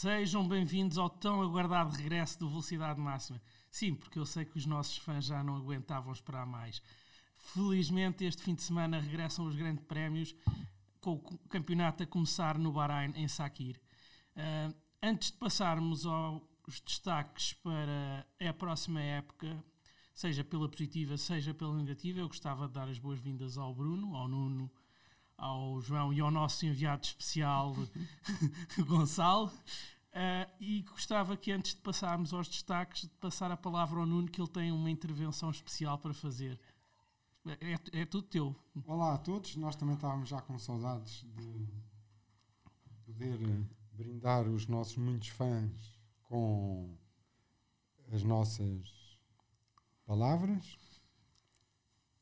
Sejam bem-vindos ao tão aguardado regresso do Velocidade Máxima. Sim, porque eu sei que os nossos fãs já não aguentavam esperar mais. Felizmente, este fim de semana regressam os grandes prémios, com o campeonato a começar no Bahrein, em Sakir. Uh, antes de passarmos aos destaques para a próxima época, seja pela positiva, seja pela negativa, eu gostava de dar as boas-vindas ao Bruno, ao Nuno, ao João e ao nosso enviado especial Gonçalo. Uh, e gostava que antes de passarmos aos destaques, de passar a palavra ao Nuno, que ele tem uma intervenção especial para fazer. É, é tudo teu. Olá a todos, nós também estávamos já com saudades de poder brindar os nossos muitos fãs com as nossas palavras.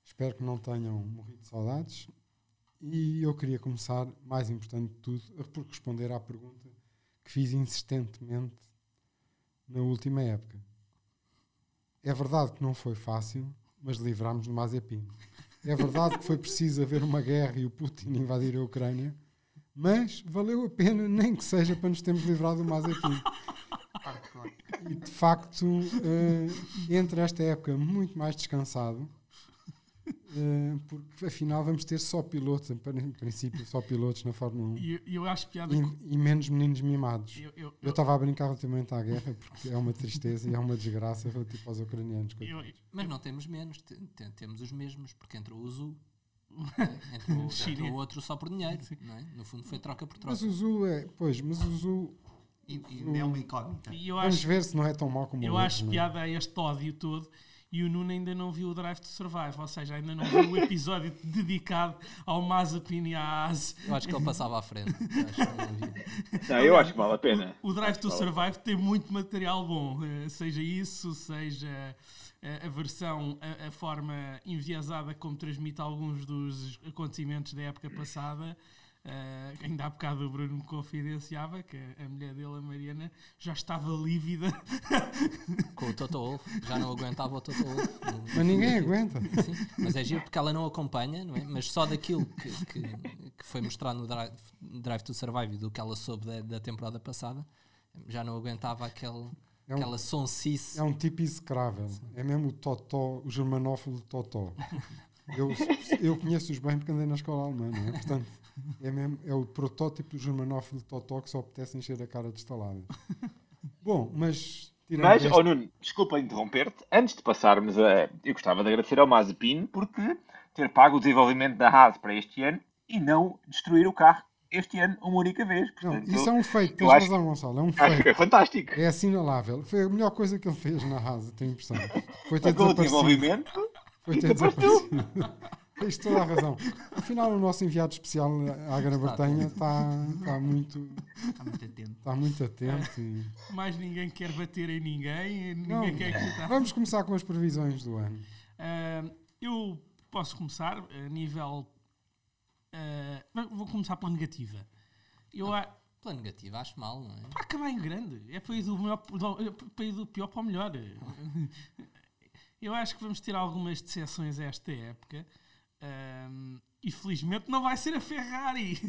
Espero que não tenham morrido de saudades. E eu queria começar, mais importante de tudo, por responder à pergunta que fiz insistentemente na última época. É verdade que não foi fácil, mas livrámos do Mazepin. É verdade que foi preciso haver uma guerra e o Putin invadir a Ucrânia, mas valeu a pena, nem que seja para nos termos livrado do Mazepin. E de facto, uh, entre esta época muito mais descansado, porque afinal vamos ter só pilotos, em princípio, só pilotos na Fórmula 1. E eu, acho piada. E, e, menos meninos mimados. Eu estava a brincar relativamente à guerra porque é uma tristeza e é uma desgraça relativo aos ucranianos. Eu, mas não temos menos, temos os mesmos, porque entrou o Zul. entre, o, entre o outro só por dinheiro, é? no fundo foi troca por troca. Mas o Zul é, pois, mas o Zul e, e é uma incógnita. Vamos ver se não é tão mau como Eu o acho é? piada a este ódio todo e o Nuno ainda não viu o Drive to Survive, ou seja, ainda não viu o episódio dedicado ao Mazepin e à AS. Eu acho que ele passava à frente. não, não, eu acho que vale a pena. O Drive to Survive tem muito material bom, eh, seja isso, seja eh, a versão, a, a forma enviesada como transmite alguns dos acontecimentos da época passada. Uh, ainda há bocado o Bruno me confidenciava que a mulher dele, a Mariana, já estava lívida com o Toto Wolff, já não aguentava o Toto Wolff. Mas ninguém aguenta. Sim, mas é giro porque ela não acompanha, não é? mas só daquilo que, que, que foi mostrado no Drive, Drive to Survive do que ela soube da, da temporada passada, já não aguentava aquele. É um, aquela sonsice. É um tipo execrável. É mesmo o Totó, o germanófilo Totó. Eu, eu conheço-os bem porque andei na escola alemã, não é? Portanto, é, mesmo, é o protótipo do germanófilo Totó que só apetece encher a cara de estalada. Bom, mas. Mas, este... oh Nuno, desculpa interromper-te. Antes de passarmos a. Eu gostava de agradecer ao Mazepin porque ter pago o desenvolvimento da Haas para este ano e não destruir o carro este ano uma única vez. Portanto, não, isso é um feito, tens razão, acho, Gonçalo. É um feito. Acho que é fantástico. É assinalável. Foi a melhor coisa que ele fez na Haas, tenho a impressão. Foi ter Pagou o desenvolvimento. Foi ter desaparecido. Tens toda a razão. Afinal, o nosso enviado especial à Grã-Bretanha está, está, muito, está muito atento. Está muito atento e... Mais ninguém quer bater em ninguém. ninguém Não, quer acreditar. Vamos começar com as previsões do ano. Uh, eu posso começar a nível. Uh, vou começar pela negativa. Eu, a... Pela negativa, acho mal, não é? Para acabar em grande. É para ir do, melhor, para ir do pior para o melhor. Eu acho que vamos ter algumas decepções a esta época. Um, e felizmente não vai ser a Ferrari.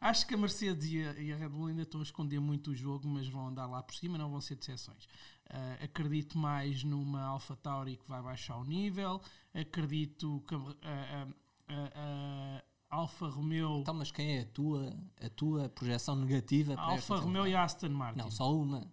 acho que a Mercedes e a, e a, Red Bull ainda estão a esconder muito o jogo, mas vão andar lá por cima, não vão ser decepções. Uh, acredito mais numa Alpha Tauri que vai baixar o nível. Acredito que a, a, a Alfa Romeo. Então, mas quem é a tua, a tua projeção negativa? Alfa Romeo e Aston Martin. Não, só uma.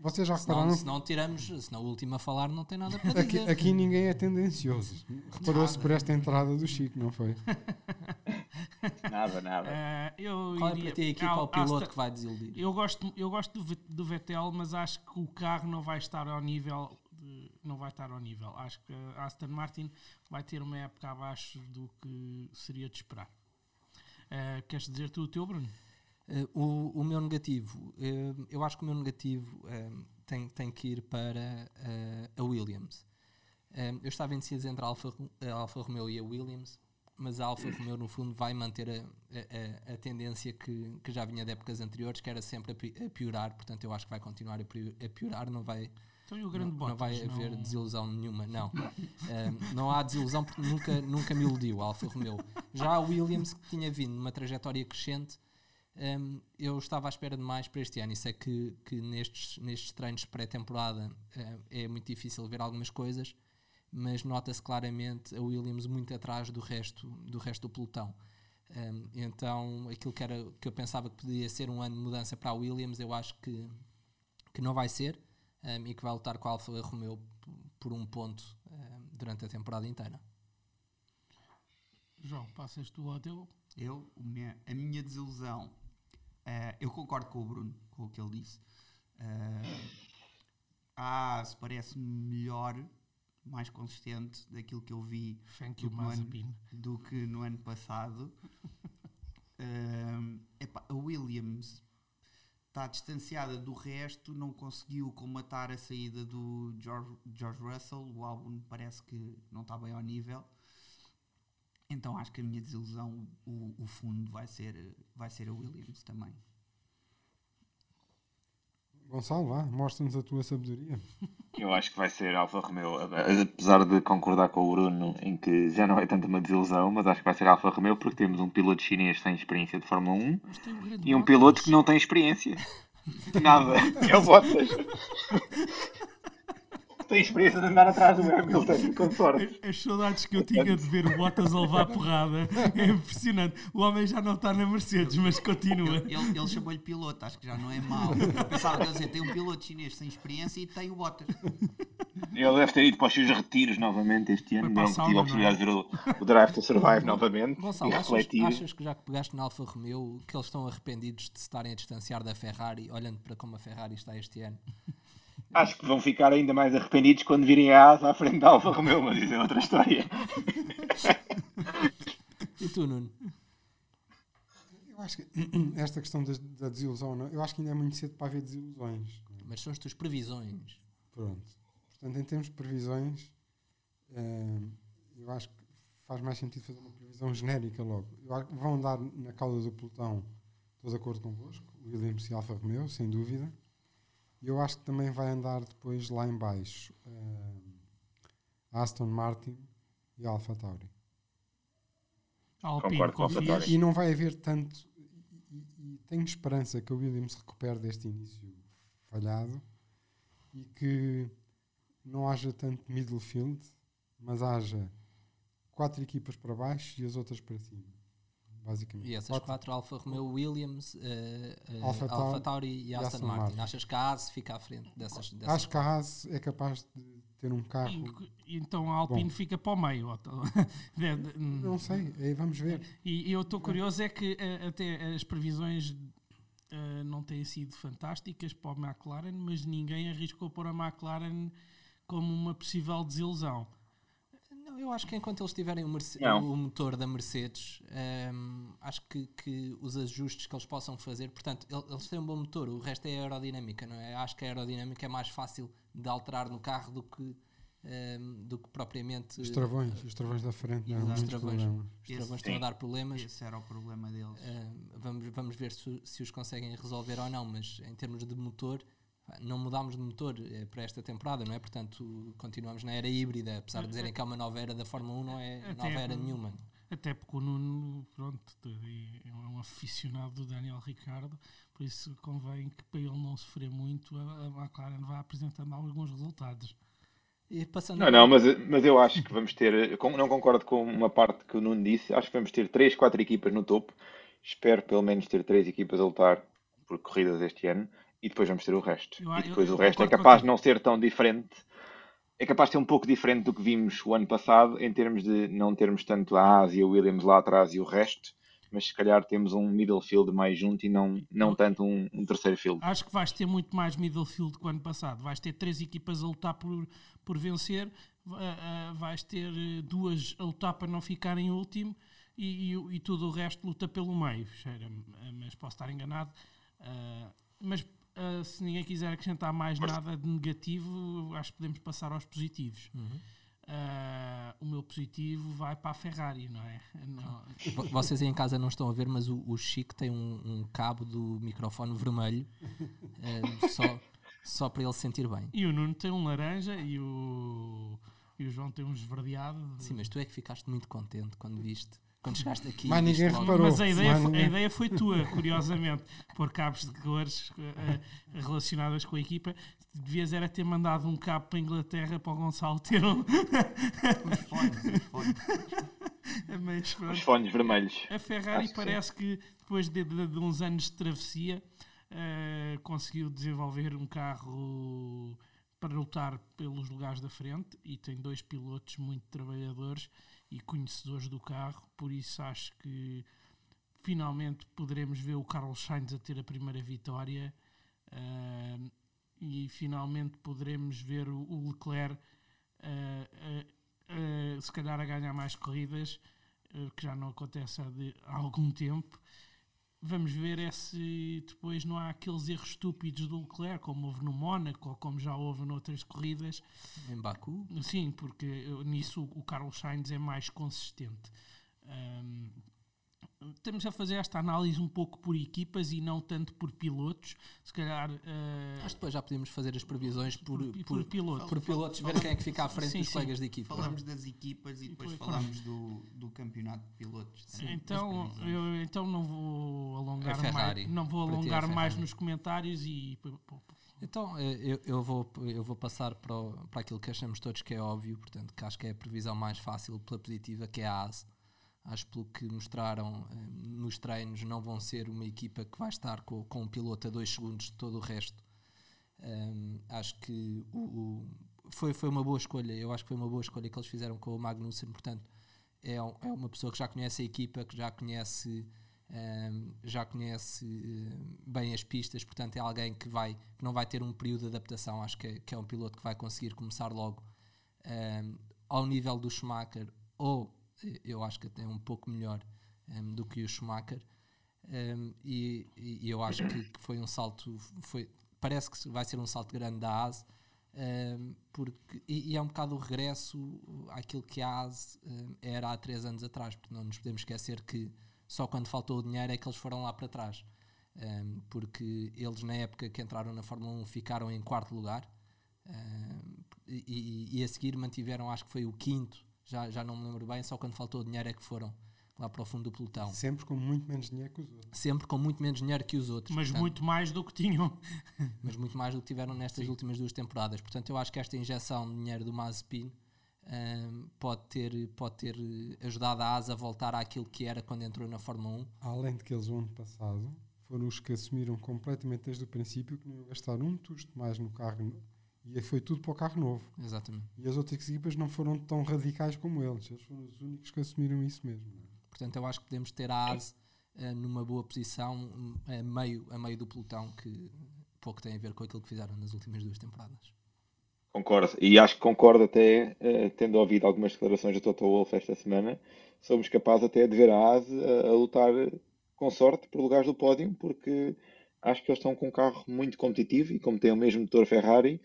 Vocês já repararam? Senão, se não tiramos, se não o último a falar não tem nada para dizer. Aqui, aqui ninguém é tendencioso. Reparou-se por esta entrada do Chico, não foi? nada, nada. Uh, eu Qual iria, é para ti a equipa ao piloto que vai desiludir? Eu gosto, eu gosto do, do Vettel, mas acho que o carro não vai estar ao nível de, não vai estar ao nível. Acho que a Aston Martin vai ter uma época abaixo do que seria de esperar. Uh, queres dizer tu o teu, Bruno? Uh, o, o, meu negativo, uh, eu acho que o meu negativo uh, tem, tem que ir para a Williams. eu estava indeciso entre a Alfa, a Alfa Romeo e a Williams, mas a Alfa Romeo, no fundo, vai manter a, a, a, tendência que, que já vinha de épocas anteriores, que era sempre a, piorar. Portanto, eu acho que vai continuar a piorar, não vai, Então e o grande não, Bottas? não vai haver não- desilusão nenhuma, não. Ahm, não há desilusão porque nunca, nunca me iludiu a Alfa Romeo. Já a Williams, que tinha vindo numa trajetória crescente, ahm, eu estava à espera de mais para este ano. Isso é que, que nestes, nestes treinos pré-temporada ah, é muito difícil ver algumas coisas, mas nota-se claramente a Williams muito atrás do resto do, resto do pelotão. Um, então, aquilo que, era, que eu pensava que podia ser um ano de mudança para a Williams, eu acho que, que não vai ser um, e que vai lutar com a Alfa Romeo por um ponto um, durante a temporada inteira. João, passas tu ao teu. Eu, a minha desilusão, eh, eu concordo com o Bruno, com o que ele disse. Eh, a AS parece-me melhor, mais consistente daquilo que eu vi Thank you, do, que no ano, do que no ano passado. Ehm, epá, a Williams está distanciada do resto, não conseguiu comatar a saída do George, George Russell. O álbum parece que não está bem ao nível. Então acho que a minha desilusão, o, o fundo, vai ser, vai ser a Williams também. Gonçalo, vá, mostra-nos a tua sabedoria. Eu acho que vai ser Alfa Romeo, apesar de concordar com o Bruno em que já não é tanto uma desilusão, mas acho que vai ser Alfa Romeo porque temos um piloto chinês sem experiência de Fórmula 1 Mas tem o grande e um piloto que não tem experiência. Nada. É o Bottas. Tem experiência de andar atrás do Hamilton, com sorte. As, as saudades que eu tinha de ver o Bottas a levar porrada é impressionante. O homem já não está na Mercedes, mas continua. Ele, ele chamou-lhe piloto, acho que já não é mau. Eu pensava que dizer, tem um piloto chinês sem experiência e tem o Bottas. Ele deve ter ido para os seus retiros novamente este ano. A Não tive sauna, a possibilidade de ver o, o Drive to Survive novamente Gonçalo, e achas, achas que já que pegaste na Alfa Romeo que eles estão arrependidos de se estarem a distanciar da Ferrari, olhando para como a Ferrari está este ano? Acho que vão ficar ainda mais arrependidos quando virem a asa à frente da Alfa Romeo, mas isso é outra história. E tu, Nuno? Eu acho que esta questão da, da desilusão, não- eu acho que ainda é muito cedo para haver desilusões. Mas são as tuas previsões. Pronto. Portanto, em termos de previsões, eh, eu acho que faz mais sentido fazer uma previsão genérica logo. Eu acho que vão andar na cauda do pelotão, estou de acordo convosco, Williams e Alfa Romeo, sem dúvida. E eu acho que também vai andar depois lá em baixo eh, Aston Martin e Alfa Tauri. Alpine, Concordo com a confias? Tauri. E não vai haver tanto. E, e- e tenho esperança que a Williams recupere deste início falhado e que não haja tanto middle field, mas haja quatro equipas para baixo e as outras para cima. Basicamente. E essas Quatro- quatro, Alfa Romeo, Williams, eh, eh, Alfa Alfa, Tauri e Aston, Aston Martin. Martin. Achas que a AS fica à frente dessas? dessas Acho que a Haas é capaz de ter um carro. E- Então a Alpine Bom. fica para o meio. De- de- Não sei, aí vamos ver. E eu estou curioso é que eh, até as previsões eh, não têm sido fantásticas para o McLaren, mas ninguém arriscou pôr a McLaren como uma possível desilusão. Não, eu acho que enquanto eles tiverem o, Merce- Não. o motor da Mercedes, ehm, acho que, que os ajustes que eles possam fazer, portanto, el- eles têm um bom motor, o resto é aerodinâmica, não é? Acho que a aerodinâmica é mais fácil de alterar no carro do que, ehm, do que propriamente Os travões, os travões da frente deram Os muitos travões. os travões estão a dar problemas. Esse era o problema deles. Ehm, vamos, vamos ver se, se os conseguem resolver ou não, mas em termos de motor, não mudámos de motor eh, para esta temporada, não é? Portanto, continuamos na era híbrida, apesar de dizerem que é uma nova era da Fórmula 1, não é Até nova era nenhuma. Até porque o Nuno, pronto, é um aficionado do Daniel Ricardo, por isso convém que para ele não sofrer muito, a, McLaren vá apresentando alguns resultados. E passando Não, não, mas, mas eu acho que vamos ter. Não concordo com uma parte que o Nuno disse. Acho que vamos ter 3, 4 equipas no topo. Espero pelo menos ter 3 equipas a lutar por corridas este ano. E depois vamos ter o resto. Eu- e depois eu- o eu resto é capaz de não ser tão diferente. É capaz de ser um pouco diferente do que vimos o ano passado, em termos de não termos tanto a Ásia, o Williams lá atrás e o resto. Mas se calhar temos um middle field mais junto e não, não tanto um, um terceiro field. Acho que vais ter muito mais middle field que o ano passado. Vais ter três equipas a lutar por, por vencer, va- vais ter eh, duas a lutar para não ficar em último e, e, e tudo o resto luta pelo meio. Ah, mas posso estar enganado. Ah, mas ah, se ninguém quiser acrescentar mais nada de negativo, acho que podemos passar aos positivos. Ah, o meu positivo vai para a Ferrari, não é? Não- Vo- Vocês aí em casa não estão a ver, mas o, o Chico tem um, um cabo do microfone vermelho. eh, só, só para ele se sentir bem. E o Nuno tem um laranja e o, e o João tem um esverdeado. Sim, mas tu é que ficaste muito contente quando viste, quando chegaste aqui. Mas ninguém logo- reparou. Mas a ideia, Mas foi, a ninguém- ideia foi tua, curiosamente, pôr cabos de cores eh, relacionadas com a equipa. Devias era ter mandado um cabo para a Inglaterra para o Gonçalo ter um. Os fones, os fones. Mas pronto. Os fones vermelhos. A Ferrari Acho que parece que depois de, de- de uns anos de travessia eh, conseguiu desenvolver um carro para lutar pelos lugares da frente e tem dois pilotos muito trabalhadores e conhecedores do carro, por isso acho que finalmente poderemos ver o Carlos Sainz a ter a primeira vitória eh, e finalmente poderemos ver o, Leclerc eh, eh, se calhar a ganhar mais corridas que já não acontece há, de- há algum tempo. Vamos ver é se depois não há aqueles erros estúpidos do Leclerc, como houve no Mónaco ou como já houve noutras corridas. Em Baku, Sim, porque nisso o Carlos Sainz é mais consistente. Ahm, Estamos a fazer esta análise um pouco por equipas e não tanto por pilotos. Se calhar. eh, mas depois já podíamos fazer as previsões por, por, por, por piloto. por pilotos, ver quem é que fica à frente Sim, dos sim. colegas de equipa. Falamos das equipas e depois depois- falamos do, do campeonato de pilotos. também, Então, eu, então não vou alongar É Ferrari. mais, não vou é alongar mais nos comentários e Então, eh, eu, eu, vou, eu vou passar para, o- para aquilo que achamos todos que é óbvio, portanto, que acho que é a previsão mais fácil pela positiva, que é a ASE. Acho pelo que mostraram eh, nos treinos, não vão ser uma equipa que vai estar com, com um piloto a dois segundos de todo o resto. Um, acho que o, o- foi, foi uma boa escolha. Eu acho que foi uma boa escolha que eles fizeram com o Magnussen. Portanto, é, é uma pessoa que já conhece a equipa, que já conhece, um, já conhece um, bem as pistas. Portanto, é alguém que, vai, que não vai ter um período de adaptação. Acho que é, que é um piloto que vai conseguir começar logo um, ao nível do Schumacher, ou eh, eu acho que até um pouco melhor um, do que o Schumacher. Um, e, e eu acho que, que foi um salto, foi, parece que vai ser um salto grande da ASE, um, porque, e, e é um bocado o regresso àquilo que a um, era há três anos atrás, porque não nos podemos esquecer que só quando faltou o dinheiro é que eles foram lá para trás, porque eles na época que entraram na Fórmula 1 ficaram em quarto lugar e- e a seguir mantiveram, acho que foi o quinto, já, já não me lembro bem, só quando faltou dinheiro é que foram lá para o fundo do pelotão Sempre com muito menos dinheiro que os outros. sempre com muito menos dinheiro que os outros. mas portanto, muito mais do que tinham. mas muito mais do que tiveram nestas últimas duas temporadas. Portanto, eu acho que esta injeção de dinheiro do Mazepin ahm, pode, ter, pode ter ajudado a ASA a voltar àquilo que era quando entrou na Fórmula 1. Além de que eles, o ano passado, foram os que assumiram completamente desde o princípio que não iam gastar um tusto mais no carro. E foi tudo para o carro novo. Exatamente. E as outras equipas não foram tão radicais como eles. Eles foram os únicos que assumiram isso mesmo. é? Portanto, eu acho que podemos ter a ASA eh, numa boa posição a meio, a meio do pelotão, que pouco tem a ver com aquilo que fizeram nas últimas duas temporadas. Concordo. E acho que concordo até, eh, tendo ouvido algumas declarações do Toto Wolff esta semana, somos capazes até de ver a ASE a, a lutar com sorte por lugares do pódio, porque acho que eles estão com um carro muito competitivo e como tem o mesmo motor Ferrari,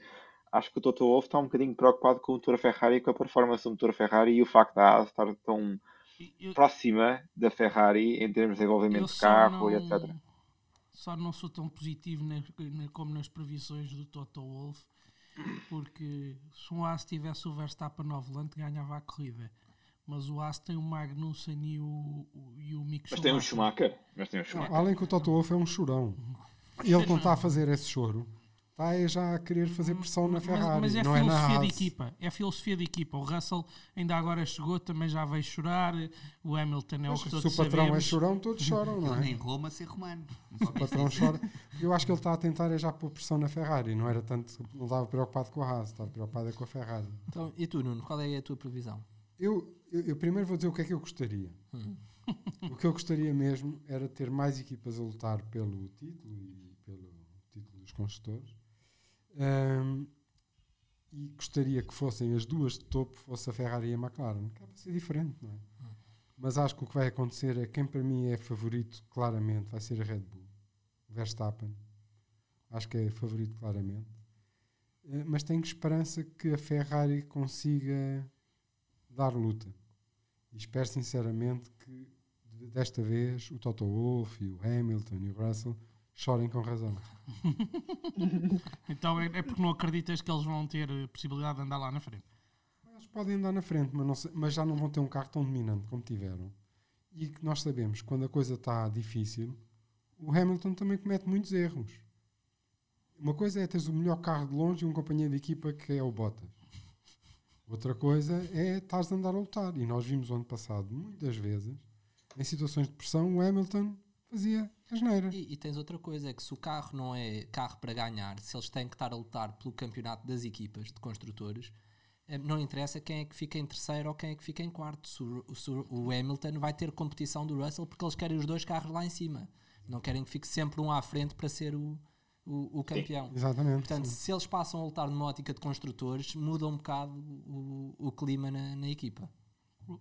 acho que o Toto Wolff está um bocadinho preocupado com o motor Ferrari, com a performance do motor Ferrari e o facto da ASE estar tão Eu- próxima da Ferrari em termos de desenvolvimento de carro e não- etc. Só não sou tão positivo na- na- como nas previsões do Toto Wolff, porque se um Haas tivesse o Verstappen ao volante, ganhava a corrida. Mas o Haas tem o Magnussen e o, e o Mick Mas tem um Schumacher. Mas tem um Não, Schumacher. além que o Toto Wolff é um chorão. E ele, quando está a fazer esse choro, está aí já a querer fazer pressão na Mas- Ferrari. Mas, é não é filosofia de Haas. equipa. É filosofia de equipa. O Russell ainda agora chegou, também já veio chorar. O Hamilton é o Mas que se todos o patrão é sabemos. chorão, todos choram, não Ele é? em Roma ser romano. O patrão chora. Eu acho que ele está a tentar é já pôr pressão na Ferrari. Não era tanto, não estava preocupado com a Haas, estava preocupado é com a Ferrari. Então, e tu, Nuno, qual é a tua previsão? Eu, eu, eu primeiro vou dizer o que é que eu gostaria. Hum. O que eu gostaria mesmo era ter mais equipas a lutar pelo título e pelo título dos construtores. Ahm, e gostaria que fossem as duas de topo, fosse a Ferrari e a McLaren. Que é para ser diferente, não é? Mas acho que o que vai acontecer é quem para mim é favorito, claramente, vai ser a Red Bull. Verstappen. Acho que é favorito, claramente. Eh, mas tenho esperança que a Ferrari consiga dar luta. E espero sinceramente que de- desta vez o Toto Wolff e o Hamilton e o Russell chorem com razão. Então é, é porque não acreditas que eles vão ter a possibilidade de andar lá na frente. Eles podem andar na frente, mas, não mas já não vão ter um carro tão dominante como tiveram. E que nós sabemos que quando a coisa está difícil, o Hamilton também comete muitos erros. Uma coisa é teres o melhor carro de longe e um companheiro de equipa que é o Bottas. Outra coisa é estares a andar a lutar. E nós vimos o ano passado, muitas vezes, em situações de pressão, o Hamilton fazia asneira. E, e tens outra coisa, é que se o carro não é carro para ganhar, se eles têm que estar a lutar pelo campeonato das equipas de construtores, eh, não interessa quem é que fica em terceiro ou quem é que fica em quarto. Se o, se o Hamilton vai ter competição do Russell porque eles querem os dois carros lá em cima. Não querem que fique sempre um à frente para ser o, o, o campeão. Exatamente. Portanto, sim. se eles passam a lutar numa ótica de construtores, muda um bocado o, o clima na, na equipa.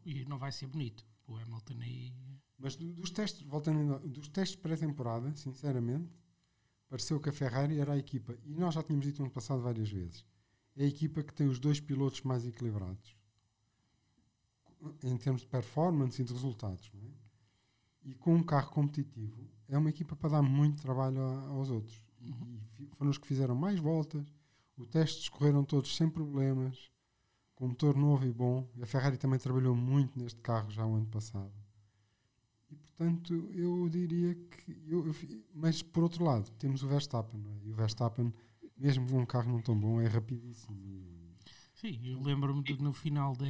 E não vai ser bonito. O Hamilton aí. Mas do- dos testes, voltando ainda, dos testes pré-temporada, sinceramente, pareceu que a Ferrari era a equipa, e nós já tínhamos dito no ano passado várias vezes, é a equipa que tem os dois pilotos mais equilibrados em termos de performance e de resultados. É? E com um carro competitivo, é uma equipa para dar muito trabalho a- aos outros. E, e foram os que fizeram mais voltas, os testes correram todos sem problemas, com motor novo e bom. A Ferrari também trabalhou muito neste carro já o ano passado. E portanto, eu diria que. Eu, eu mas por outro lado, temos o Verstappen, é? E o Verstappen, mesmo com um carro não tão bom, é rapidíssimo. Sim, eu lembro-me de no final da,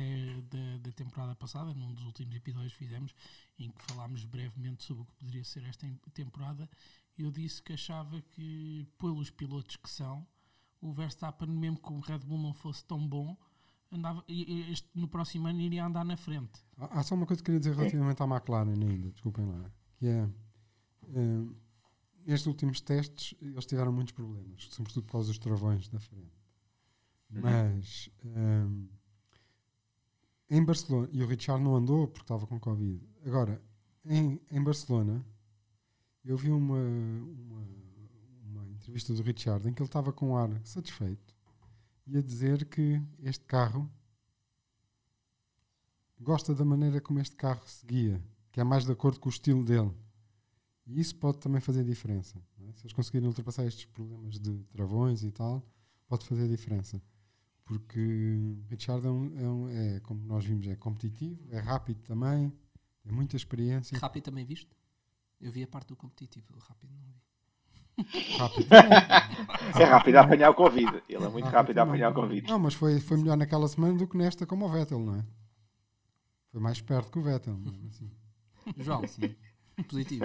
da, da temporada passada, num dos últimos episódios que fizemos, em que falámos brevemente sobre o que poderia ser esta em- temporada, eu disse que achava que, pelos pilotos que são, o Verstappen, mesmo que o Red Bull não fosse tão bom, andava, este, no próximo ano iria andar na frente. Há só uma coisa que queria dizer relativamente à McLaren ainda, desculpem lá, que é. eh, nestes últimos testes, eles tiveram muitos problemas, sobretudo por causa dos travões da frente. Mas. eh, em Barcelona, e o Richard não andou porque estava com Covid. Agora, em, em Barcelona, eu vi uma, uma, uma entrevista do Richard em que ele estava com um ar satisfeito e a dizer que este carro gosta da maneira como este carro se guia, que é mais de acordo com o estilo dele. E isso pode também fazer diferença. é? Se eles conseguirem ultrapassar estes problemas de travões e tal, pode fazer diferença. Porque Richard é, um- é um- é, como nós vimos, é competitivo, é rápido também, tem muita experiência. Rápido também viste? Eu vi a parte do competitivo, rápido não vi. Rápido. É rápido a apanhar o Covid. Ele é muito Rápido rápido a apanhar o Covid. Não, mas foi, foi melhor naquela semana do que nesta, como o Vettel, não é? Foi mais perto que o Vettel. mesmo assim. João, Sim. positivo.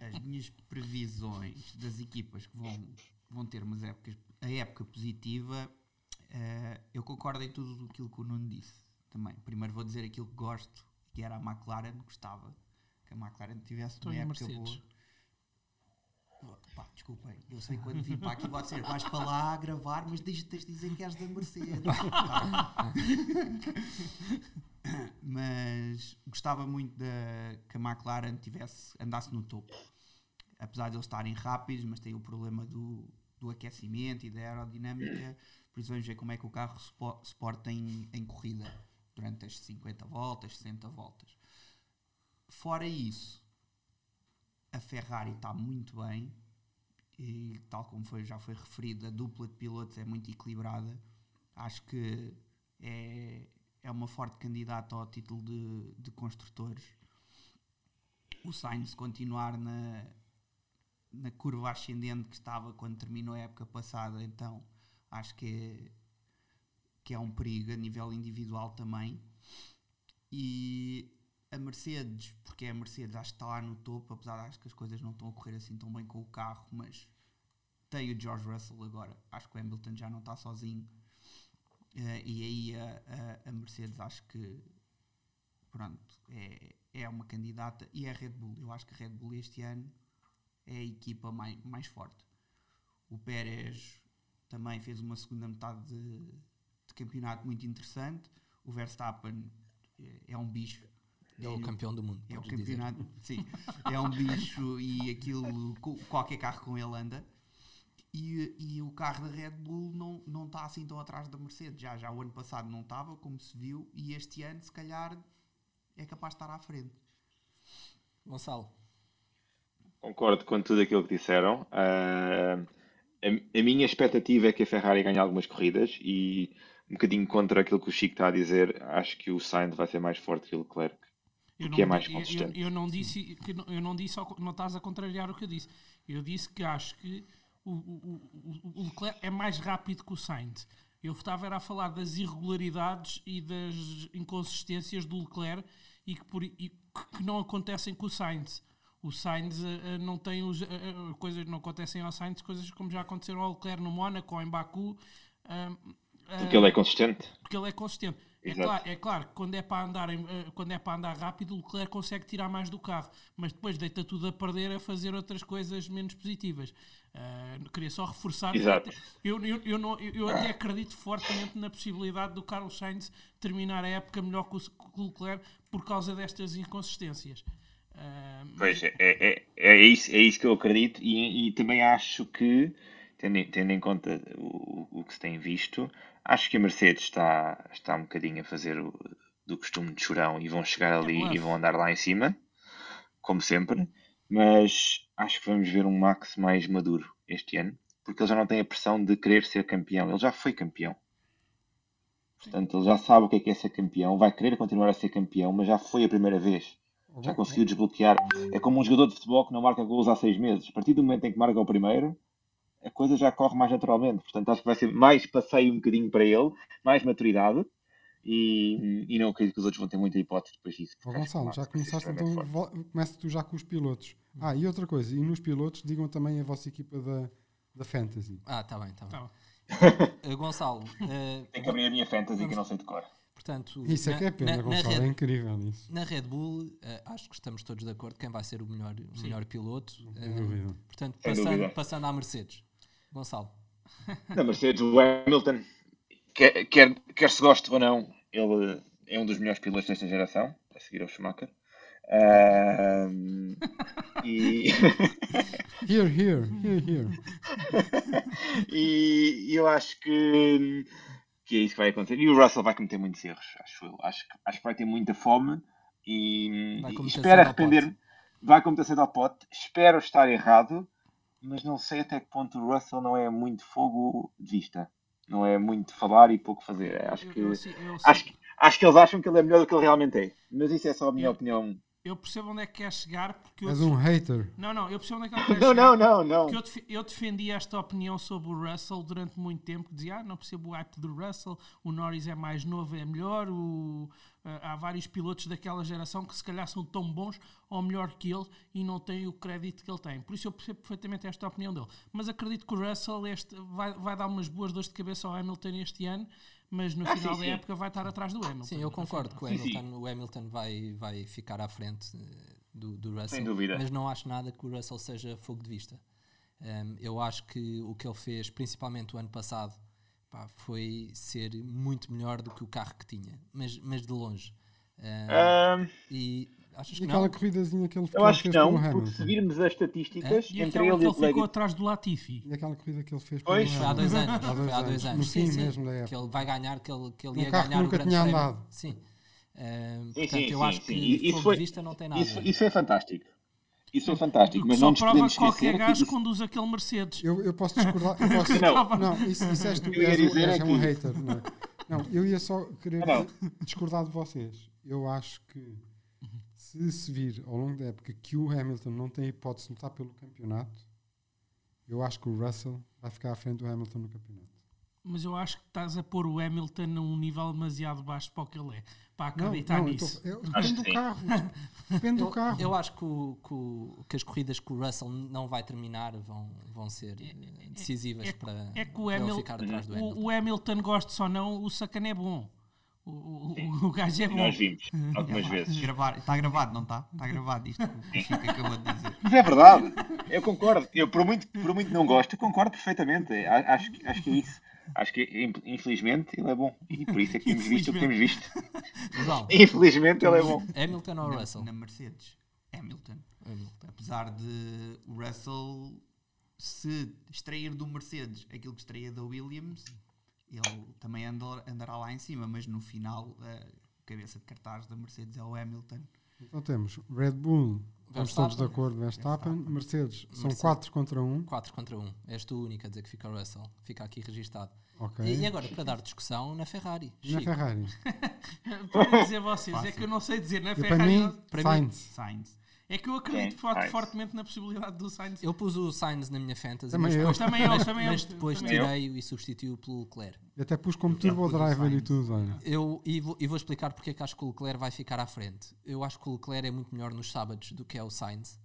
As minhas previsões das equipas que vão, vão ter umas épocas, a época positiva, eh, eu concordo em tudo aquilo que o Nuno disse também. Primeiro vou dizer aquilo que gosto, que era a McLaren, gostava que a McLaren tivesse uma época Mercedes. boa. Pá, desculpem, eu sei que quando vim para aqui vai dizer vais para lá gravar, mas deixa-te de dizer que és da Mercedes. Mas gostava muito da, que a McLaren tivesse, andasse no topo. Apesar de eles estarem rápidos, mas tem o problema do, do aquecimento e da aerodinâmica. Por isso vamos ver como é que o carro se po- se porta em, em corrida durante as 50 voltas, 60 voltas. Fora isso, a Ferrari está muito bem e tal como foi, já foi referido, a dupla de pilotos é muito equilibrada. Acho que é, é uma forte candidata ao título de, de construtores. O Sainz continuar na, na curva ascendente que estava quando terminou a época passada, então acho que é, que é um perigo a nível individual também. E a Mercedes, porque é a Mercedes, acho que está lá no topo, apesar de acho que as coisas não estão a correr assim tão bem com o carro, mas tem o George Russell agora. Acho que o Hamilton já não está sozinho. Eh, e aí a, a- a Mercedes acho que pronto, é, é uma candidata e a Red Bull. Eu acho que a Red Bull este ano é a equipa mais, mais forte. O Pérez também fez uma segunda metade de, de campeonato muito interessante. O Verstappen é, é um bicho. É o campeão do mundo. É o podes dizer. campeonato, sim. É um bicho e aquilo, qualquer carro com ele anda. E, e o carro da Red Bull não, não está assim tão atrás da Mercedes. Já, já o ano passado não estava, como se viu, e este ano, se calhar, é capaz de estar à frente. Gonçalo, Concordo com tudo aquilo que disseram. Uh, a, a, minha expectativa é que a Ferrari ganhe algumas corridas e um bocadinho contra aquilo que o Chico está a dizer, acho que o Sainz vai ser mais forte que o Leclerc. Eu que é não, mais eu, consistente. eu, eu não disse que não- eu não disse não estás a contrariar o que eu disse. Eu disse que acho que o, o, o- Leclerc é mais rápido que o Sainz. Eu estava era a falar das irregularidades e das inconsistências do Leclerc e que, por, e que não acontecem com o Sainz. O Sainz eh, não tem os, eh, coisas não acontecem ao Sainz, coisas como já aconteceram ao Leclerc no Mónaco ou em Baku. ah, Porque ele é consistente. porque ele é consistente. É claro, é claro que quando é, para andar eh, quando é para andar rápido, o Leclerc consegue tirar mais do carro, mas depois deita tudo a perder a fazer outras coisas menos positivas. Ah, queria só reforçar. Exato. Eu, eu, eu, não, eu, até acredito fortemente na possibilidade do Carlos Sainz terminar a época melhor que o, Leclerc por causa destas inconsistências. Ah, Pois, é, é, é, isso, é isso que eu acredito e, e também acho que, tendo, em- tendo em conta o, o que se tem visto, acho que a Mercedes está, está um bocadinho a fazer o, do costume de chorão e vão chegar ali bluff. e vão andar lá em cima, como sempre, mas acho que vamos ver um Max mais maduro este ano, porque ele já não tem a pressão de querer ser campeão, ele já foi campeão. Portanto, ele já sabe o que é que é ser campeão, vai querer continuar a ser campeão, mas já foi a primeira vez. Já conseguiu desbloquear. É como um jogador de futebol que não marca gols há seis meses. A partir do momento em que marca o primeiro, a coisa já corre mais naturalmente. Portanto, acho que vai ser mais passeio um bocadinho para ele, mais maturidade. E, e não acredito que os outros vão ter muita hipótese depois disso. Ó porque acho que o Gonçalo, já começaste então, começa tu já com os pilotos. Ah, e outra coisa, e nos pilotos digam também a vossa equipa da, da Fantasy. Ah, tá bem, tá bem. Tá Eh, Gonçalo, eh, Tenho que abrir a minha fantasy que eu não sei de cor. portanto, Isso é na- que é pena, na- na Gonçalo, Red- é incrível isso. Na Red Bull, eh, acho que estamos todos de acordo quem vai ser o melhor, o melhor piloto. Sem dúvida. portanto, passando, passando à Mercedes. Gonçalo. Na Mercedes, o Hamilton, quer, quer, quer se goste ou não, ele é um dos melhores pilotos desta geração, a seguir ao Schumacher. E, Here, here, here, here. e eu acho que, que é isso que vai acontecer. E o Russell vai cometer muitos erros, acho eu. Acho, que- acho que vai ter muita fome e, e ao arrepender-me. Vai cometer cedo ao pote. Espero estar errado, mas não sei até que ponto o Russell não é muito fogo de vista. Não é muito falar e pouco fazer. Acho que, eu- eu- eu- acho, que- acho que eles acham que ele é melhor do que ele realmente é. Mas isso é só a minha opinião. Eu percebo onde é que quer chegar porque eu És um hater. Não, não, eu percebo onde é que ele quer Não, chegar. não, não, não. Porque eu, defe- eu defendi esta opinião sobre o Russell durante muito tempo, que dizia, ah, não percebo o hype do Russell, o Norris é mais novo, é melhor, o- ah, há vários pilotos daquela geração que se calhar são tão bons ou melhor que ele e não têm o crédito que ele tem. Por isso eu percebo perfeitamente esta opinião dele. Mas acredito que o Russell este, vai, vai dar umas boas dores de cabeça ao Hamilton este ano, mas no Ah, final sim, da sim. época vai estar atrás do Hamilton. Sim, eu concordo que o Sim, sim. Hamilton, o Hamilton vai, vai ficar à frente eh, do, do Russell. Sem dúvida. Mas não acho nada que o Russell seja fogo de vista. Um, eu acho que o que ele fez, principalmente o ano passado, pá, foi ser muito melhor do que o carro que tinha, mas, mas de longe. Um, Ahm, e achas E que aquela não? corridazinha que ele, que eu acho que fez não, porque Hamilton. se virmos as estatísticas, E entre aquela ele que e ele ficou atrás do Latifi. E aquela corrida que ele fez há dois anos. Foi há dois anos. No sim, fim sim. mesmo da Que época. ele vai ganhar, que ele, que ele Um ia carro que ganhar o nunca grande tinha prémio. andado. Sim. Um, Sim, portanto, sim, eu sim, acho sim. que isso foi- vista não tem nada. Isso, isso é fantástico. Isso é fantástico, mas Só não nos prova que qualquer que gajo isso- conduz aquele Mercedes. Eu, eu posso discordar. Eu posso, Não. não, isso, isso és tu, Eu ia és, dizer és é um que- hater. Não, é? não, eu ia só querer Não. discordar de vocês. Eu acho que se se vir ao longo da época que o Hamilton não tem hipótese de lutar pelo campeonato, eu acho que o Russell vai ficar à frente do Hamilton no campeonato. Mas eu acho que estás a pôr o Hamilton num nível demasiado baixo para o que ele é. Para Não, acreditar não, eu nisso. tô- eu- depende do carro. Depende do Eu, carro. eu acho que, o- que o- que as corridas que o Russell não vai terminar vão, vão ser eh, decisivas é- para, é que o para ele Hamil- ficar atrás do Hamilton. O, o Hamilton, goste ou não, o sacana é bom. O, o, o, gajo é bom. Nós vimos algumas vezes. Gravar, está gravado, não está? Está gravado isto que o Chico acabou de dizer. Mas é verdade, eu concordo. Eu, por muito, por muito não gosto, eu concordo perfeitamente. Acho, que- acho que é isso. Acho que, in- infelizmente, ele é bom. E por isso é que temos visto o que temos visto. Infelizmente, ele é bom. Hamilton ou Na, Russell? na Mercedes, Hamilton. Hamilton. Apesar de o Russell se extrair do Mercedes aquilo que extraía da Williams, ele também anda- andará lá em cima, mas no final a cabeça de cartaz da Mercedes é o Hamilton. Então temos Red Bull, Estamos todos de acordo, Verstappen. Mercedes, são Mercedes. 4 contra 1. 4 contra 1. És tu o único a dizer que fica o Russell. Fica aqui registado. Ok. E, agora, para dar discussão, na Ferrari. E na Chico, Ferrari? Para dizer vocês, é que eu não sei dizer. Na E para Ferrari, mim, não- para Sainz. Sainz. É que eu acredito Sim, fortemente na possibilidade do Sainz. Eu pus o Sainz na minha fantasy, Também mas eu. depois, Também eu, mas, também eu, mas depois também eu. tirei-o e substituí-o pelo Leclerc. E até pus como Eu turbo driver e tudo, olha. Eu, e, vou, e vou explicar porque é que acho que o Leclerc vai ficar à frente. Eu acho que o Leclerc é muito melhor nos sábados do que é o Sainz.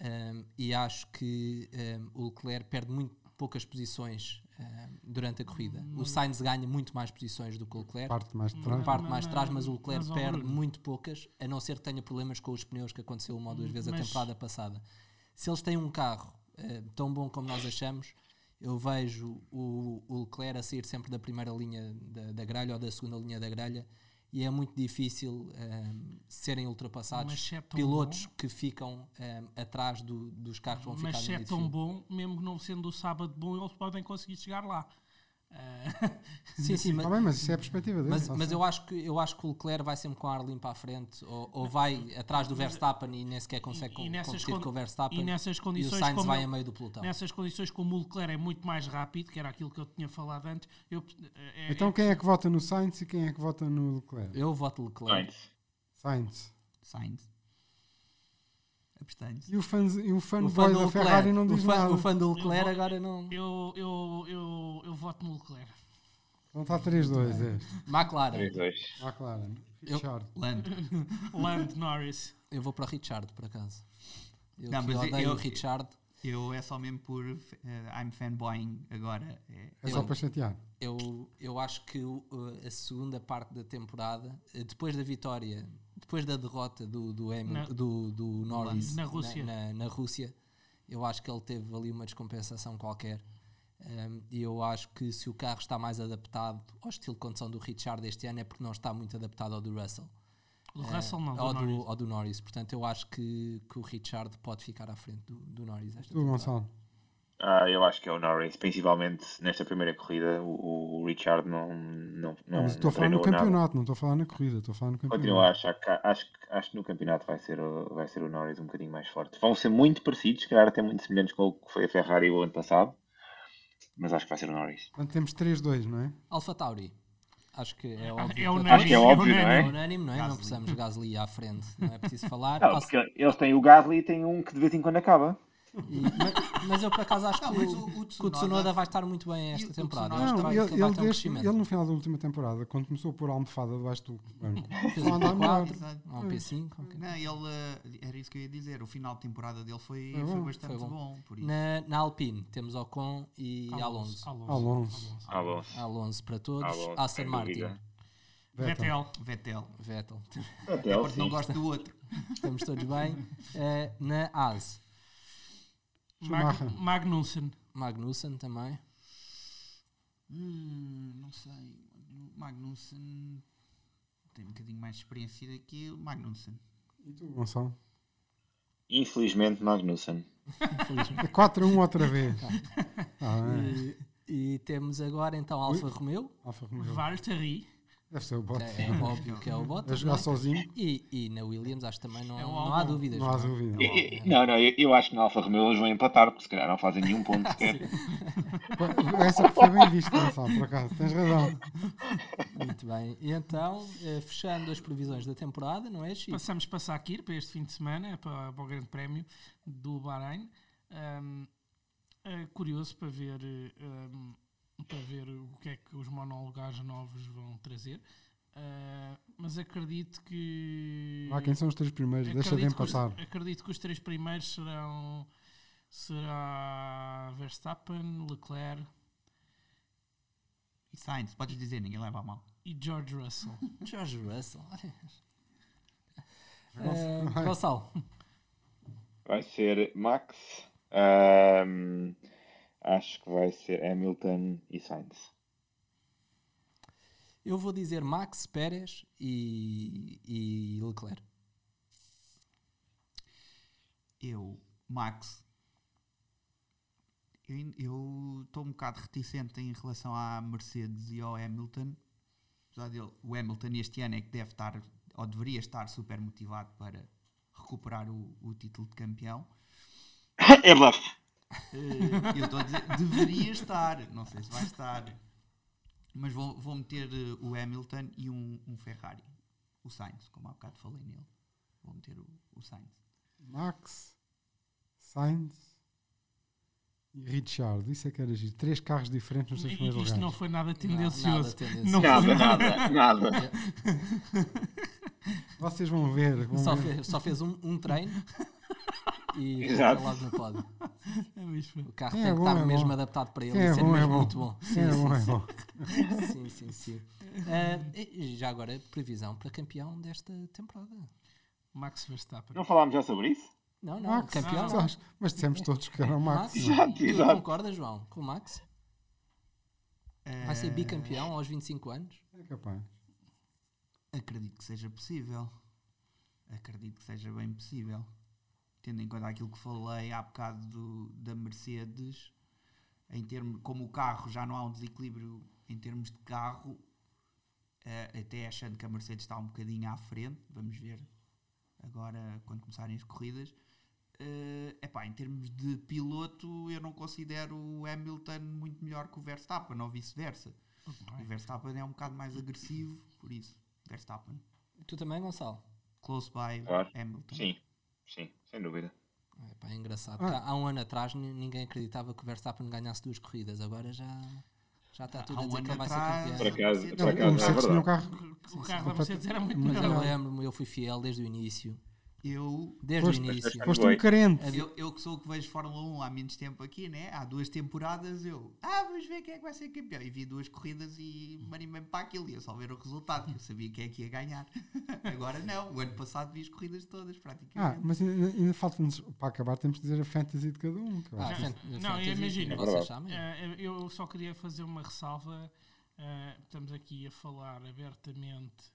Um, e acho que um, o Leclerc perde muito poucas posições um, durante a corrida. O Sainz ganha muito mais posições do que o Leclerc. Parte mais de trás. parte Mas- mais de trás, mas o Leclerc mas, perde muito poucas, a não ser que tenha problemas com os pneus, que aconteceu uma ou duas vezes a Mas- temporada passada. Se eles têm um carro eh, tão bom como nós achamos, eu vejo o, o Leclerc a sair sempre da primeira linha da, da grelha ou da segunda linha da grelha e é muito difícil eh, serem ultrapassados Mas se é pilotos que ficam eh, atrás do- dos carros que vão Mas ficar se no é tão bom, mesmo não sendo o sábado bom, eles podem conseguir chegar lá. Ah, Sim, sim, mas, mas isso é a perspectiva dele. Mas, tá mas eu, acho que, eu acho que o Leclerc vai sempre com a ar limpa à frente ou, ou vai atrás do Verstappen e nem sequer consegue E- com, e nessas competir com o Verstappen e nessas e o condições, Sainz como vai a meio do pelotão. nessas condições, como o Leclerc é muito mais rápido, que era aquilo que eu tinha falado antes, eu, é- Então quem é que vota no Sainz e quem é que vota no Leclerc? Eu voto Leclerc. Sainz. Sainz. E o, fãs, e o O fã da Leclerc, Ferrari não o diz fã, nada. o fã do Leclerc vou- agora não. eu, eu, eu, eu voto no Leclerc. Então está 3-2 este. McLaren. 3-2. McLaren. Eu- Richard. Lando. Lando Norris. Eu vou para o Richard, por acaso. Eu, Não, mas odeio eu- o Richard. Eu é só mesmo por eh, I'm fanboying agora. É, É só Eu- para chatear. Eu, eu acho que o- a segunda parte da temporada, depois da vitória, depois da derrota do, do, Na- do, do Norris Na Rússia. Na, na- na Rússia, eu acho que ele teve ali uma descompensação qualquer. Um, e eu acho que se o carro está mais adaptado ao estilo de condução do Richard este ano é porque não está muito adaptado ao do Russell. Do Russell não, do ao, Norris. do, ao do Norris. Portanto, eu acho que, que o Richard pode ficar à frente do, do Norris esta temporada. Gonçalo. Ah, eu acho que é o Norris, principalmente nesta primeira corrida. O, o Richard não, não, não, Não, mas estou a falar no treinou nada. campeonato, não estou a falar na corrida, estou a falar no Continuo a campeonato. achar que acho, que- acho que no campeonato vai ser, o- vai ser o Norris um bocadinho mais forte. Vão ser muito parecidos, se calhar até muito semelhantes com o que foi a Ferrari o ano passado, mas acho que vai ser o Norris. Portanto, temos 3-2, não é? Alpha Tauri. Acho que é óbvio. É unânime, Acho que é óbvio, não É é? unânime, não é? Não Gasly. precisamos Gasly à frente, não é preciso falar. Não, Passo- porque eles têm o Gasly e têm um que de vez em quando acaba. E- mas, mas eu por acaso acho Não, que, o, o- o que o Tsunoda- Tsunoda vai estar muito bem esta temporada. Tsunoda Acho que Não, vai, ele, que ele vai ele, ter um crescimento. ele no final da última temporada, quando começou a pôr a almofada debaixo do banco, Fez um andar melhor. P4, Exato. um P5. ok. Não, ele, eh, era isso que eu ia dizer. O final de temporada dele foi, Foi foi, bastante foi bom. bom. por isso. Na, na Alpine temos Ocon e Alonso. Alonso. Alonso. Alonso para todos. Alonso, Aston Martin. Vettel. Vettel. Vettel. Até Porque não gosto do outro. Estamos todos bem. Eh, na Mag. Magnussen. Magnussen também. Hum, não sei. Magnussen tem um bocadinho mais de experiência que o Magnussen. E tu, Gonçalo? Infelizmente, Magnussen. É 4-1 outra vez. Ah, é. E, e temos agora então Alfa Romeo. Alfa Romeo. Valtteri. Deve ser o Bottas. É, é óbvio que é o A Bottas. jogar não é? sozinho, E, e na Williams acho que também não, É o não há dúvidas. não há é? dúvida. E- Não, não, eu, eu acho que na Alfa Romeo eles vão empatar, porque se calhar não fazem nenhum ponto sequer. Essa foi bem vista, Gonçalo, por acaso. Tens razão. Muito bem. E então, eh, fechando as previsões da temporada, não é, Chico? Passamos para Sakir, para este fim de semana, para, para o Grande Prémio do Bahrein. Ahm, é curioso para ver, ahm, para ver o que é que os monolugares novos vão trazer. Ah, mas acredito que. Lá quem são os três primeiros, deixa de acredito que os- acredito que os três primeiros serão. Será Verstappen, Leclerc E Sainz, podes dizer, ninguém leva a mal. e George Russell. George Russell. Eh, Gonçalo. Vai ser Max, ahm, acho que vai ser Hamilton e Sainz. Eu vou dizer Max, Pérez e, e Leclerc. Eu, Max, eu- estou um bocado reticente em relação à Mercedes e ao Hamilton. Apesar dele, o Hamilton este ano é que deve estar, ou deveria estar super motivado para recuperar o, o título de campeão. É bluff. Eh, eu estou a dizer, deveria estar, não sei se vai estar, mas vou, vou meter eh, o Hamilton e um, um Ferrari, o Sainz, como há bocado falei nele. Vou meter o, o Sainz. Max, Sainz e Richard. Isso é que era giro. Três carros diferentes nos seus primeiros Isto não lugares. foi nada Nada tendencioso. tendencioso. Não Nada, foi nada, nada. Vocês vão ver. Vão Só ver. fez, só fez um, um treino e Exato. logo no pódio. É mesmo. O carro Quem tem é que bom, estar é mesmo bom. adaptado para ele Quem e é ser bom, é mesmo bom. muito bom. Quem é bom, é bom. sim, sim, sim. E já agora, previsão para campeão desta temporada. Max Verstappen. Não falámos já sobre isso? Não, não, Max, campeão. Ah, sabes? mas dissemos todos que era o Max. não é? Exato, Tu exato. concordas, João, com o Max? Vai ser bicampeão aos 25 anos? É capaz. Acredito que seja possível. Acredito que seja bem possível. Tendo em conta aquilo que falei há bocado do- da Mercedes, em termos, como o carro já não há um desequilíbrio em termos de carro, eh, até achando que a Mercedes está um bocadinho à frente, vamos ver agora quando começarem as corridas. Eh, epá, em termos de piloto, eu não considero o Hamilton muito melhor que o Verstappen, ou vice-versa. O Verstappen é um bocado mais agressivo, por isso, Verstappen. Tu também, Gonçalo? Close by Claro. Hamilton. Sim, sim, sem dúvida. É, pá, é engraçado. Ah. Há um ano atrás ni- ninguém acreditava que o Verstappen ganhasse duas corridas. Agora já, já está tudo Há a um dizer que ano ele vai ser atrás- campeão. Por acaso, por Não, o é um verdade. carro. O carro da Mercedes era muito melhor. eu lembro-me, eu fui fiel desde o início. Eu, Desde Foste- o início. Foste um carente. eu, eu que sou o que vejo Fórmula 1 há menos tempo aqui, né? Há duas temporadas eu, ah, vamos ver quem é que vai ser campeão. E vi duas corridas e animei-me para aquilo. E eu só ver o resultado, que eu sabia quem é que ia ganhar. Agora não. O ano passado vi as corridas todas, Ah, praticamente. mas ainda, ainda falta-nos, para acabar, temos que dizer a fantasy de cada um. Ah, fan- Não, imagina. como vocês chamem. Eh, eu só queria fazer uma ressalva. eh, estamos aqui a falar abertamente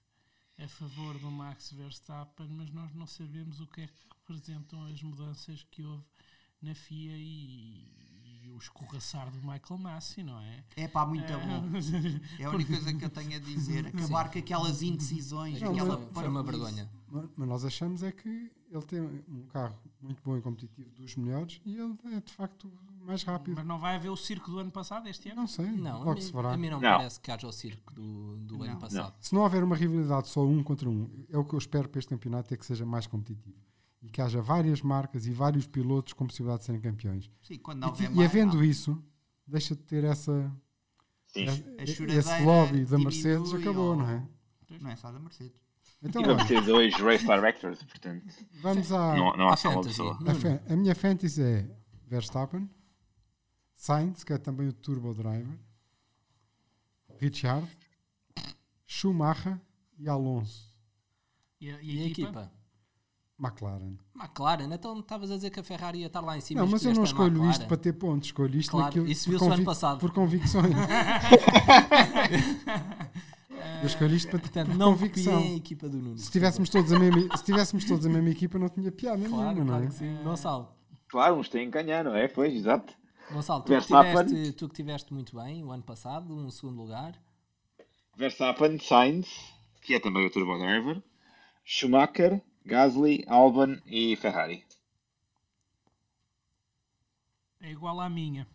a favor do Max Verstappen, mas nós não sabemos o que é que representam as mudanças que houve na FIA e, e o escorraçar do Michael Massi, não é? É pá, muito bom. É a única coisa que eu tenho a dizer. Acabar com aquelas indecisões, Não, aquela mas- Foi uma vergonha. Mas mas nós achamos é que ele tem um carro muito bom e competitivo dos melhores e ele é de facto mais rápido. Mas não vai haver o circo do ano passado este ano? Não sei, Não, a logo mim, se verá. a mim não, me Não. parece que haja o circo do, do ano Não. passado. Se não houver uma rivalidade só um contra um, é o que eu espero para este campeonato, é que seja mais competitivo. E que haja várias marcas e vários pilotos com possibilidade de serem campeões. Sim, quando não E, houver e mais- havendo isso, deixa de ter essa, Sim. a esse lobby da Mercedes acabou, ou- não é? Não é só da Mercedes. Então, E vamos ter dois race directors, portanto, vamos à, não, não há A só uma fantasy. pessoa. a, a minha fantasy é Verstappen, Sainz, que é também o turbo driver, Richard, Schumacher e Alonso. E a, e a E a equipa? equipa? McLaren. McLaren, então estavas a dizer que a Ferrari ia estar lá em cima. Não, mas eu não escolho isto para ter pontos, escolho isto Claro, naquilo isso por, viu-se ano passado. por convicções. eu escolho isto para ter Portanto, por não convicção. a equipa do Nuno. Se tivéssemos, todos a mesma, se tivéssemos todos a mesma equipa, não tinha piada Claro, nenhuma, não claro é? que sim. Gonçalo, Claro, uns têm que ganhar, não é? Pois, exato. Gonçalo tu, que Verstappen. tiveste, tu que tiveste muito bem o ano passado, um segundo lugar. Verstappen, Sainz, que é também o turbo driver, Schumacher, Gasly, Albon e Ferrari. É igual à minha.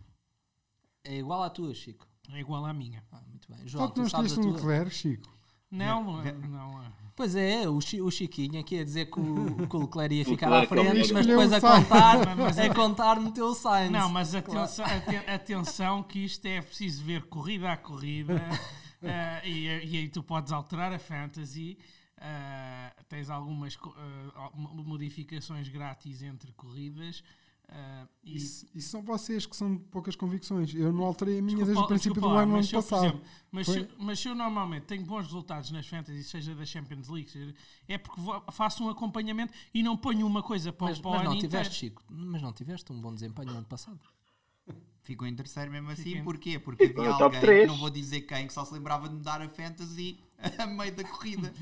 É igual à tua, Chico. É igual à minha. Ah, muito bem. Só João, que não tu sabes a escolheste tua? Leclerc, Chico. Não, não, é- não. Pois é, o, Chi- o Chiquinho aqui a dizer que o, que o Leclerc ia ficar à frente, mas depois a contar, Mas- a contar meteu o Sainz. Não, mas atenção, aten- atenção que isto é preciso ver corrida a corrida eh, e, e aí tu podes alterar a fantasy. eh, tens algumas eh, al- modificações grátis entre corridas. E Isso, isso são vocês que são de poucas convicções. Eu não alterei a minha Desculpa, desde o princípio do ano, mas ano se eu, por passado. exemplo, mas, se, mas se eu normalmente tenho bons resultados nas fantasy, seja da Champions League, seja- é porque vou- faço um acompanhamento e não ponho uma coisa para, mas, para o mas ano não tiveste, Chico, mas não tiveste um bom desempenho no ano passado. Ficou em terceiro mesmo assim, Fiquei. porquê? Porque havia No alguém, que não vou dizer quem, que só se lembrava de me dar a fantasy a meio da corrida.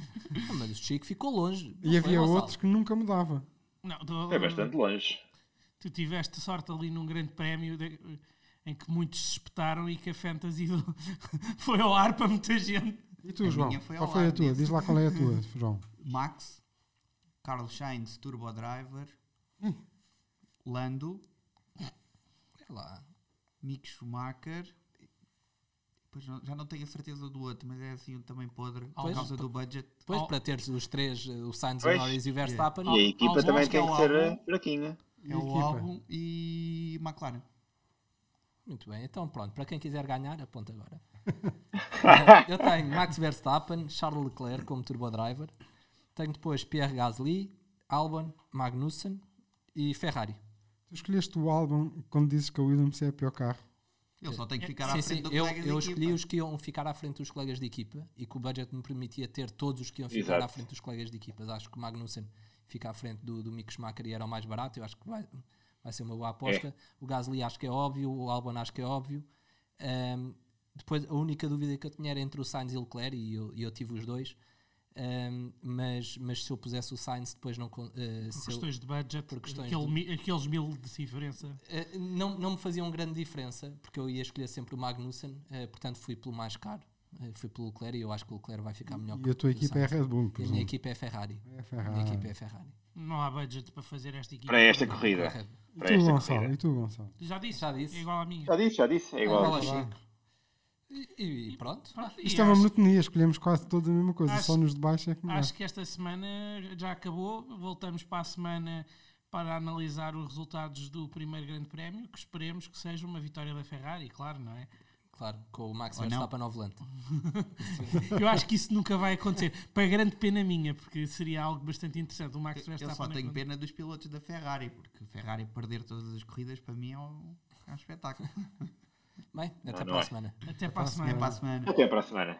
Ah, mas o Chico ficou longe. E havia outros que nunca mudava. Não, do- É bastante longe. Tu tiveste sorte ali num grande prémio de- em que muitos se espetaram e que a fantasy do- foi ao ar para muita gente. E tu, A João? foi Qual foi a tua? Diz lá qual é a tua, João. Max, Carlos Sainz Turbo Driver, Hum. Lando, É lá. Mick Schumacher. Depois não- já não tenho a certeza do outro, mas é assim também podre por Pois. causa do budget. Depois, Al- para teres os três, eh, o Sainz, o Pois. Norris e o Verstappen, E a equipa também que tem é que ser Albon. É o equipa? álbum e McLaren. Muito bem, então pronto, para quem quiser ganhar, aponta agora. Eu tenho Max Verstappen, Charles Leclerc como turbo driver, tenho depois Pierre Gasly, Albon, Magnussen e Ferrari. Tu escolheste o álbum quando dizes que a Williams é o pior carro. Ele só tem que ficar sim, à frente sim, do eu, eu escolhi equipa. os que iam ficar à frente dos colegas de equipa e que o budget me permitia ter todos os que iam ficar Exato. à frente dos colegas de equipas. Acho que o Magnussen fica à frente do, do Mick Schumacher e era o mais barato. Eu acho que vai, vai ser uma boa aposta. O Gasly acho que é óbvio, o Albon acho que é óbvio. Ahm, depois a única dúvida que eu tinha era entre o Sainz e o Leclerc e eu, e eu tive os dois. Ahm, mas, mas se eu pusesse o Sainz depois não eh, Por se eu- questões de budget, por questões aquele de- aqueles mil de diferença. Uh, não, não me faziam grande diferença, porque eu ia escolher sempre o Magnussen, uh, portanto fui pelo mais caro, uh, fui pelo Leclerc e eu acho que o Leclerc vai ficar melhor E que a tua equipa é Sainz. Red Bull, E a minha equipa é Ferrari. É A minha Ferrari. equipa é Ferrari. Não há budget para fazer esta equipa. Para esta corrida. Correto. E Para tu, esta Gonçalo? corrida. E tu, Gonçalo? Já disse? Já disse. É igual à minha. Já disse, já disse. É igual. Igual a. Chico. E, e pronto. Pronto, e Isto é uma monotonia, escolhemos quase todos a mesma coisa, Acho- só nos de baixo é que muda. Acho que esta semana já acabou. Voltamos para a semana para analisar os resultados do primeiro Grande Prémio, que esperemos que seja uma vitória da Ferrari, claro, não é? Claro, com o Max Ou não. Verstappen ao volante. Eu acho que isso nunca vai acontecer. Para grande pena minha, porque seria algo bastante interessante. O Max Eu Verstappen. só tenho é- pena dos pilotos da Ferrari, porque a Ferrari perder todas as corridas para mim é um, é um espetáculo. Bem, até Não, para não a é. semana. Até para a Até semana. Até para a semana. Até para a semana.